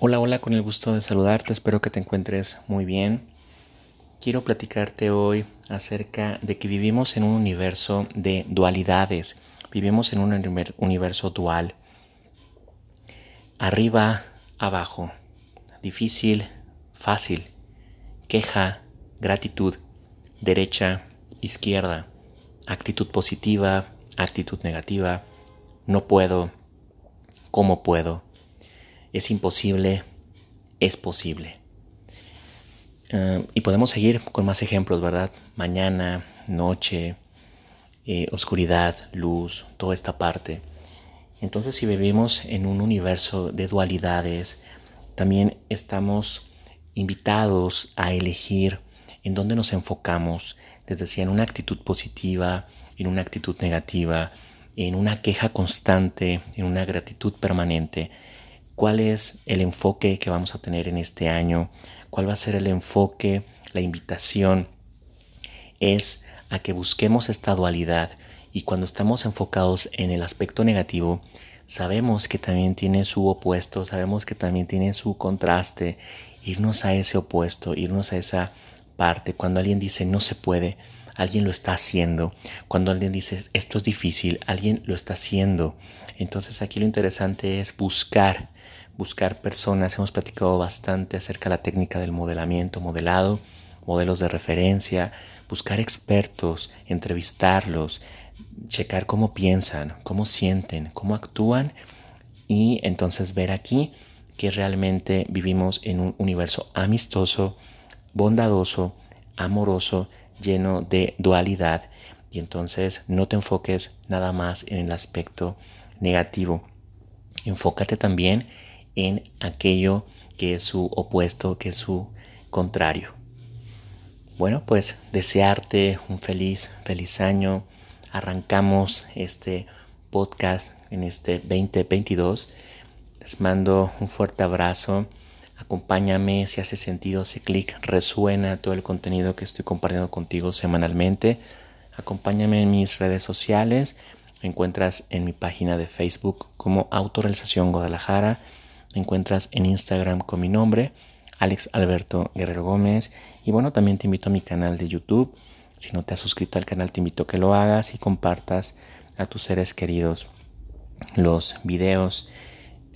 Hola, hola, con el gusto de saludarte, espero que te encuentres muy bien. Quiero platicarte hoy acerca de que vivimos en un universo de dualidades, vivimos en un universo dual. Arriba, abajo, difícil, fácil, queja, gratitud, derecha, izquierda, actitud positiva, actitud negativa, no puedo, cómo puedo es imposible, es posible. Eh, y podemos seguir con más ejemplos, ¿verdad? Mañana, noche, eh, oscuridad, luz, toda esta parte. Entonces si vivimos en un universo de dualidades, también estamos invitados a elegir en dónde nos enfocamos, les decía, en una actitud positiva, en una actitud negativa, en una queja constante, en una gratitud permanente cuál es el enfoque que vamos a tener en este año, cuál va a ser el enfoque, la invitación es a que busquemos esta dualidad y cuando estamos enfocados en el aspecto negativo, sabemos que también tiene su opuesto, sabemos que también tiene su contraste, irnos a ese opuesto, irnos a esa parte, cuando alguien dice no se puede, alguien lo está haciendo. Cuando alguien dice esto es difícil, alguien lo está haciendo. Entonces aquí lo interesante es buscar buscar personas, hemos platicado bastante acerca de la técnica del modelamiento, modelado, modelos de referencia, buscar expertos, entrevistarlos, checar cómo piensan, cómo sienten, cómo actúan y entonces ver aquí que realmente vivimos en un universo amistoso, bondadoso, amoroso, lleno de dualidad y entonces no te enfoques nada más en el aspecto negativo. Enfócate también en aquello que es su opuesto, que es su contrario. Bueno, pues desearte un feliz, feliz año. Arrancamos este podcast en este 2022. Les mando un fuerte abrazo. Acompáñame si hace sentido ese clic, resuena todo el contenido que estoy compartiendo contigo semanalmente. Acompáñame en mis redes sociales. Me encuentras en mi página de Facebook como Autorrealización Guadalajara me encuentras en Instagram con mi nombre, Alex Alberto Guerrero Gómez. Y bueno, también te invito a mi canal de YouTube. Si no te has suscrito al canal, te invito a que lo hagas y compartas a tus seres queridos los videos.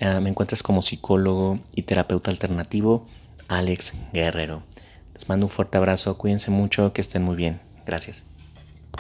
Ah, me encuentras como psicólogo y terapeuta alternativo, Alex Guerrero. Les mando un fuerte abrazo, cuídense mucho, que estén muy bien. Gracias.